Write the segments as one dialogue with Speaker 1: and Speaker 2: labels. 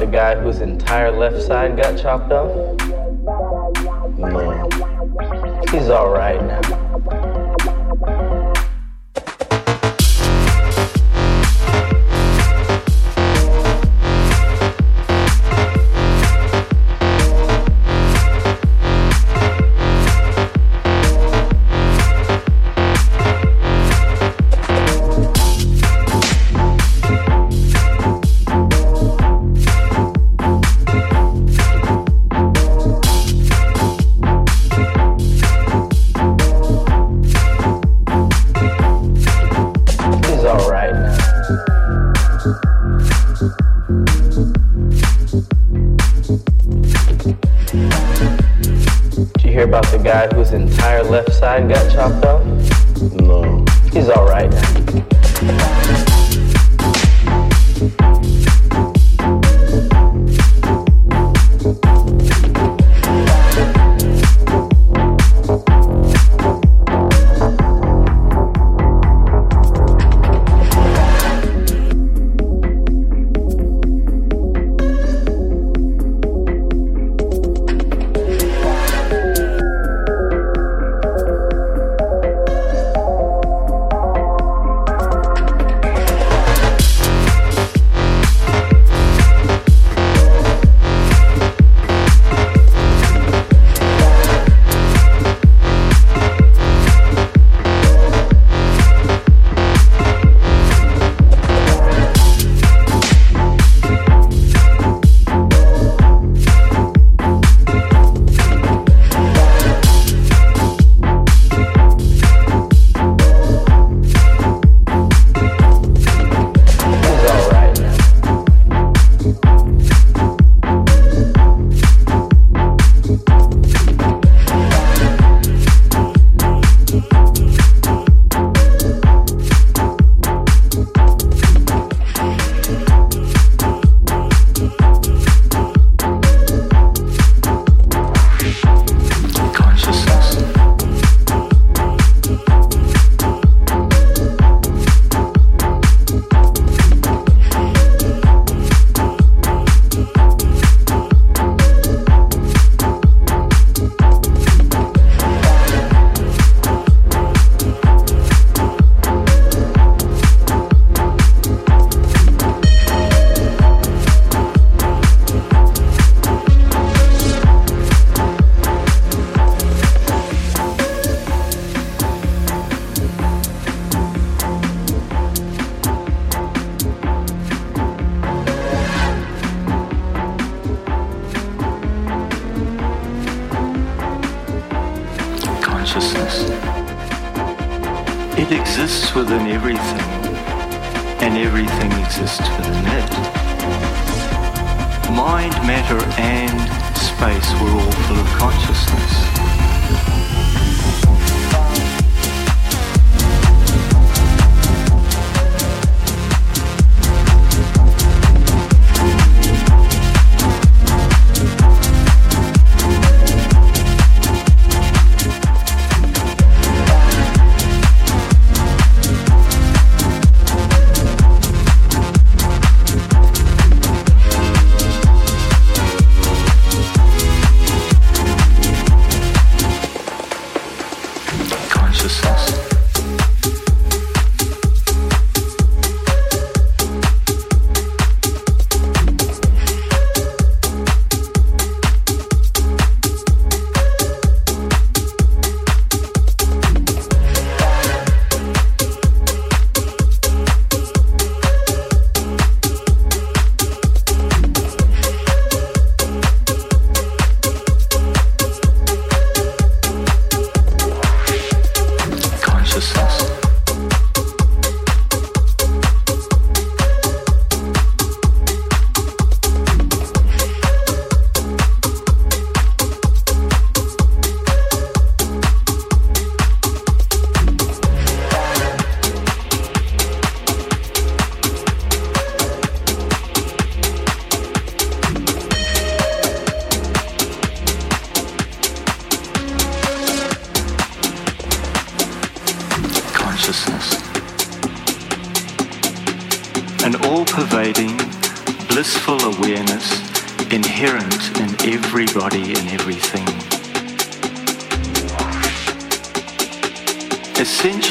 Speaker 1: the guy whose entire left side got chopped off?
Speaker 2: No.
Speaker 1: He's alright now.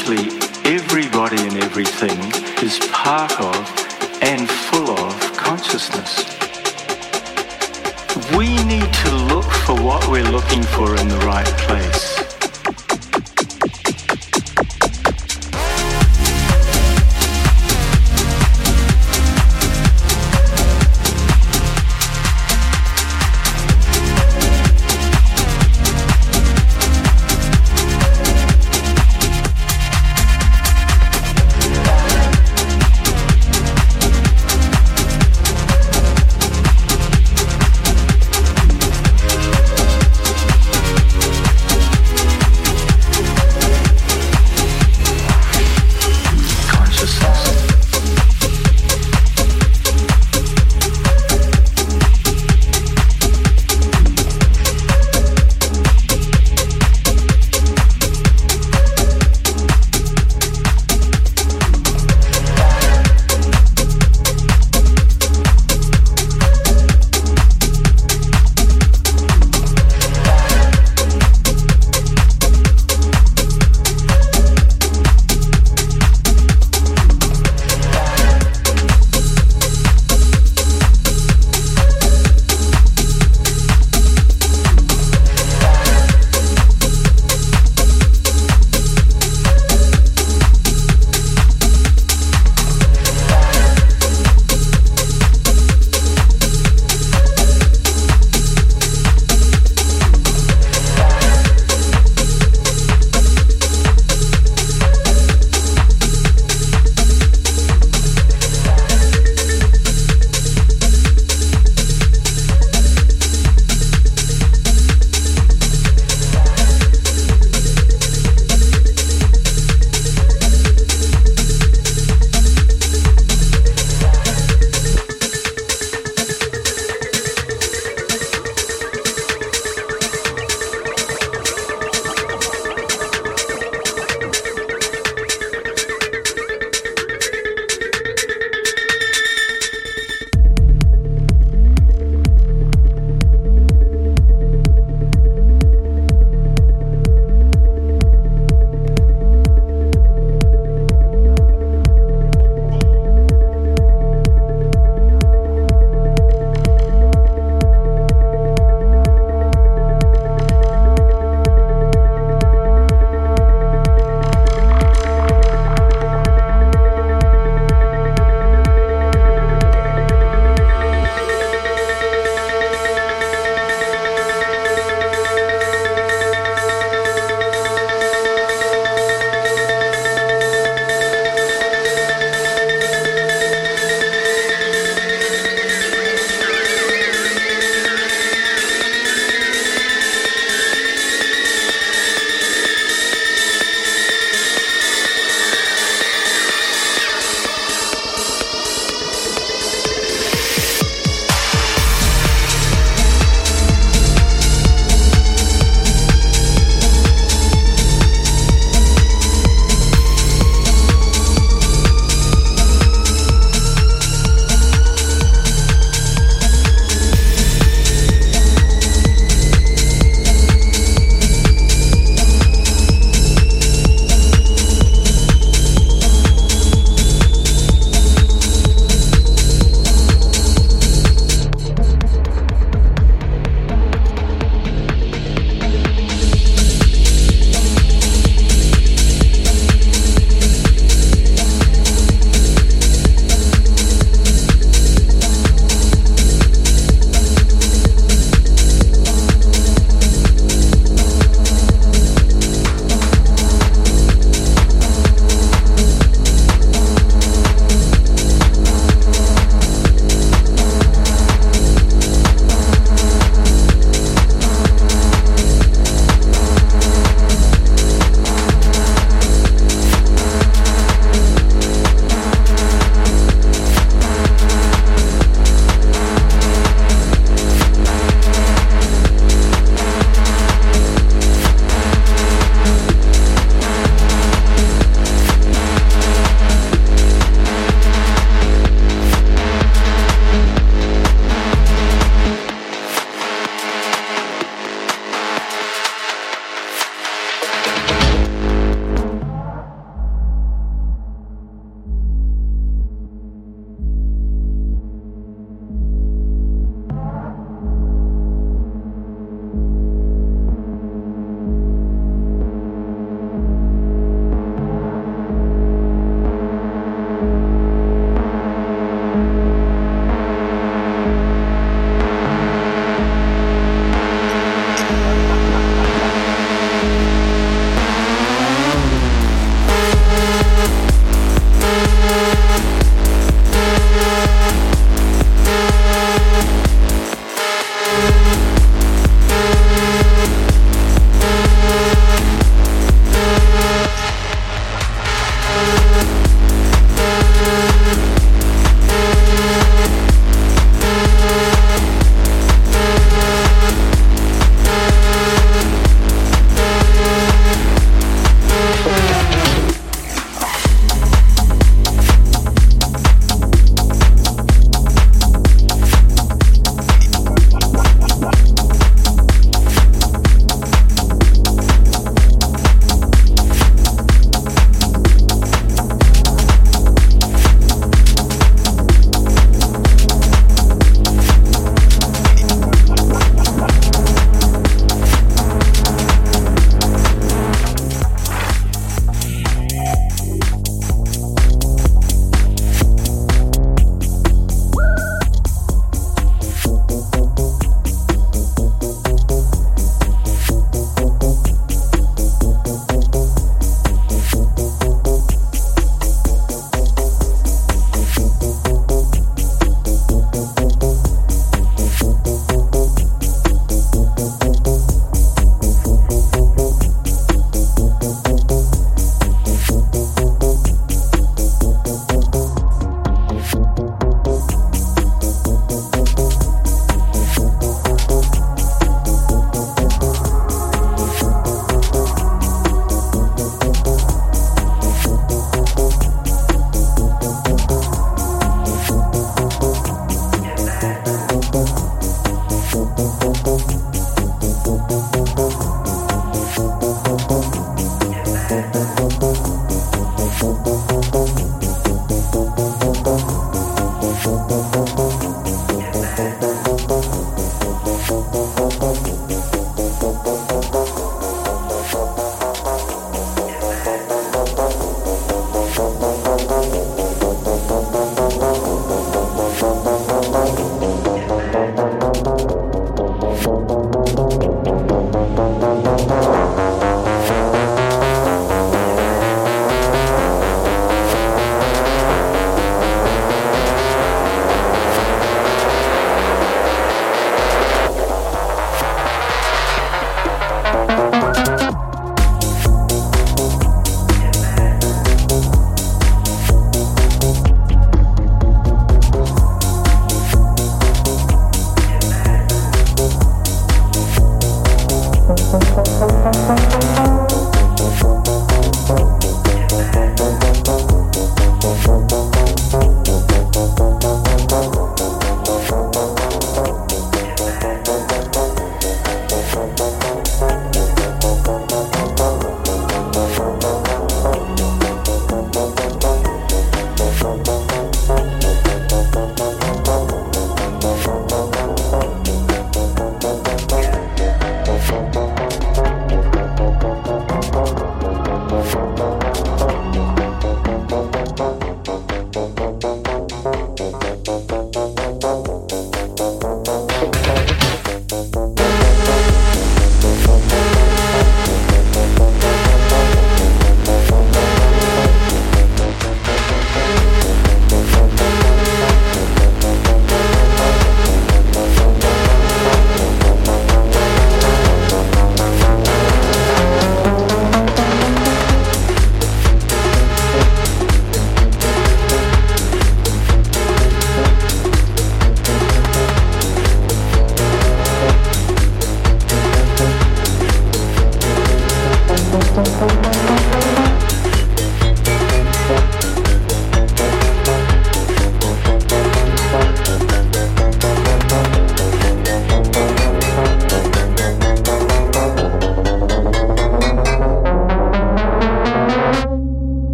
Speaker 1: Essentially, everybody and everything is part of and full of consciousness. We need to look for what we're looking for in the right place.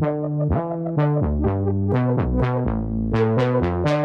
Speaker 2: Thank you.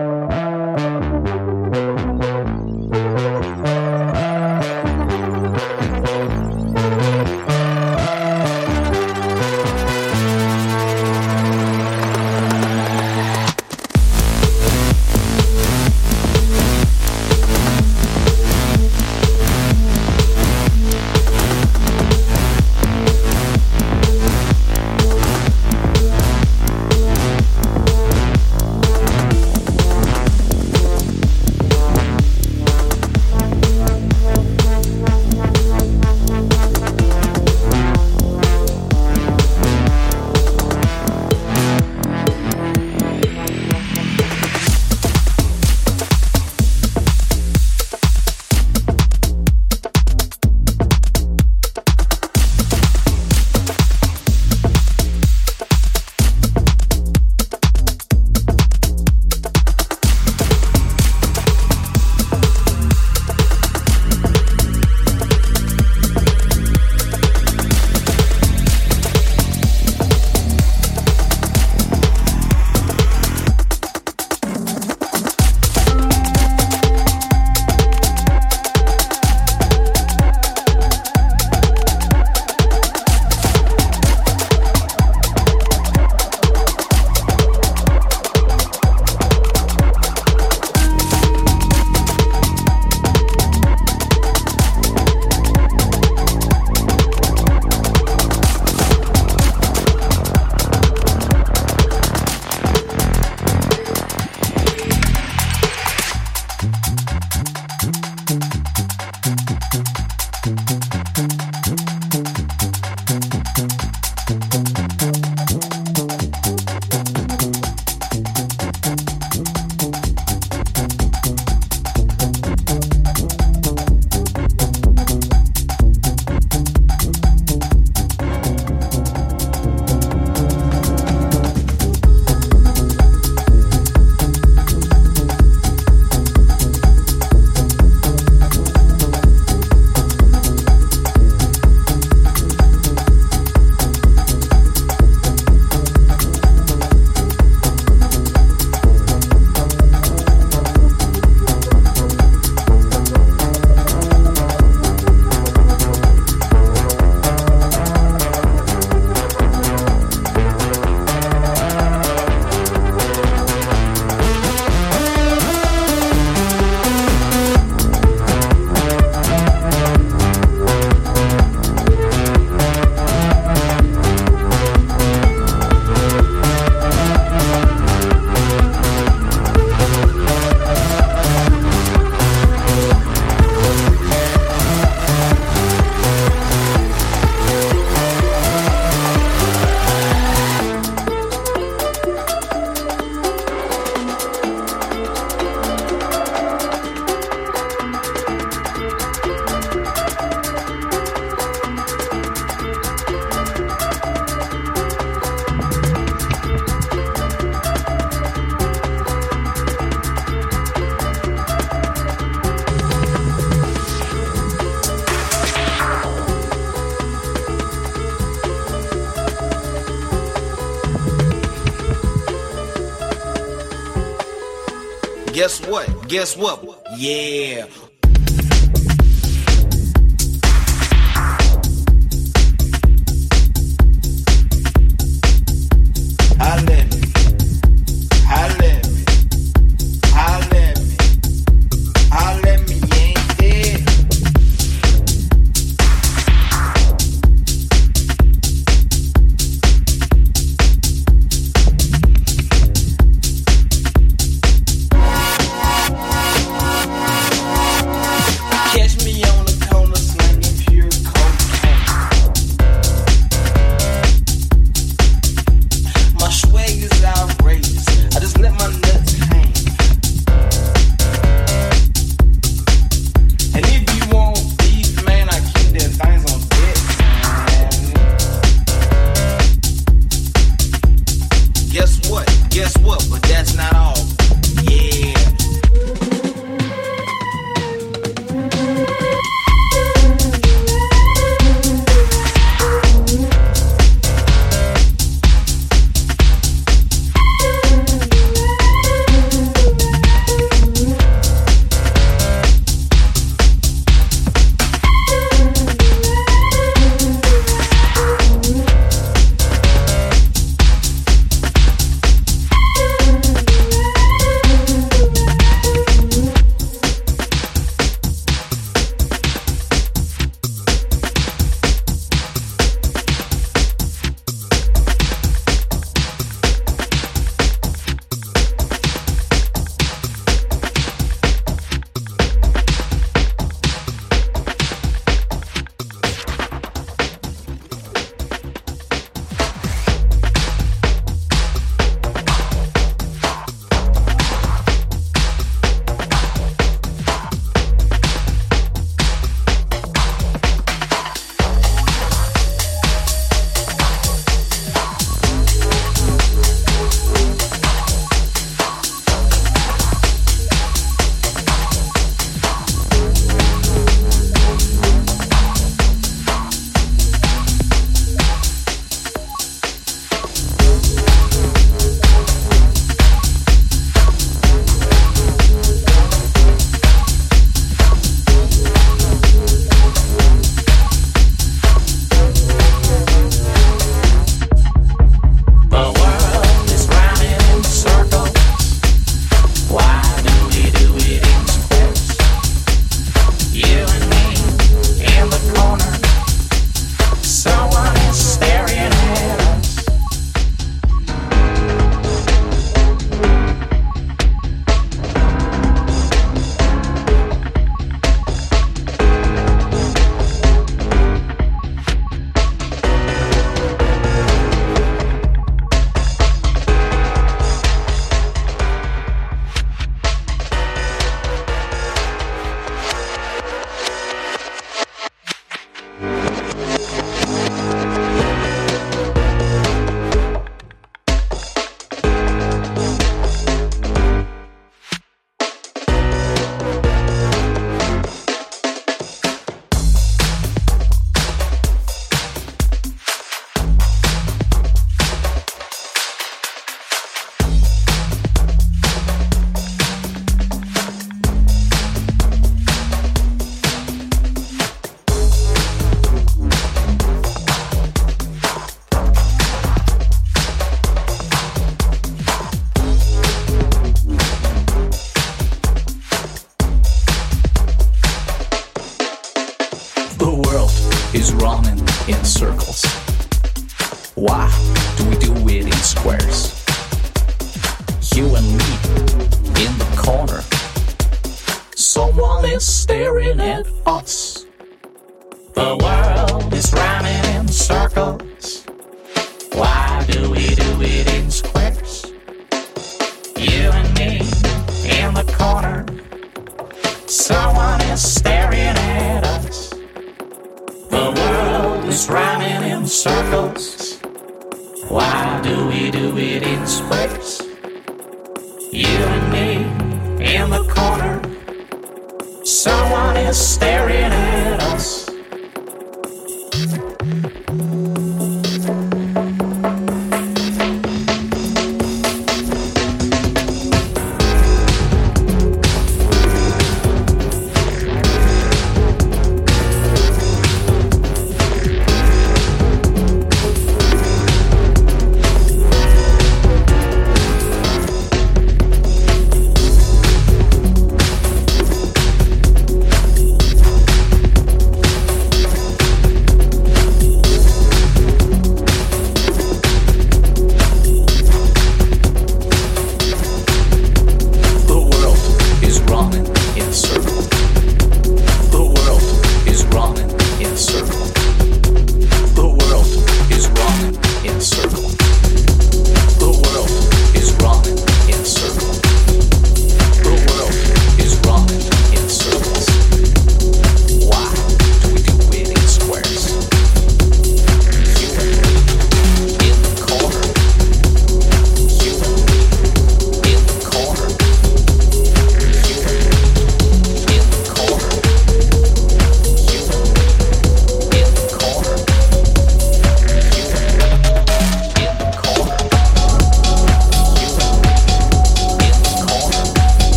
Speaker 3: Guess what?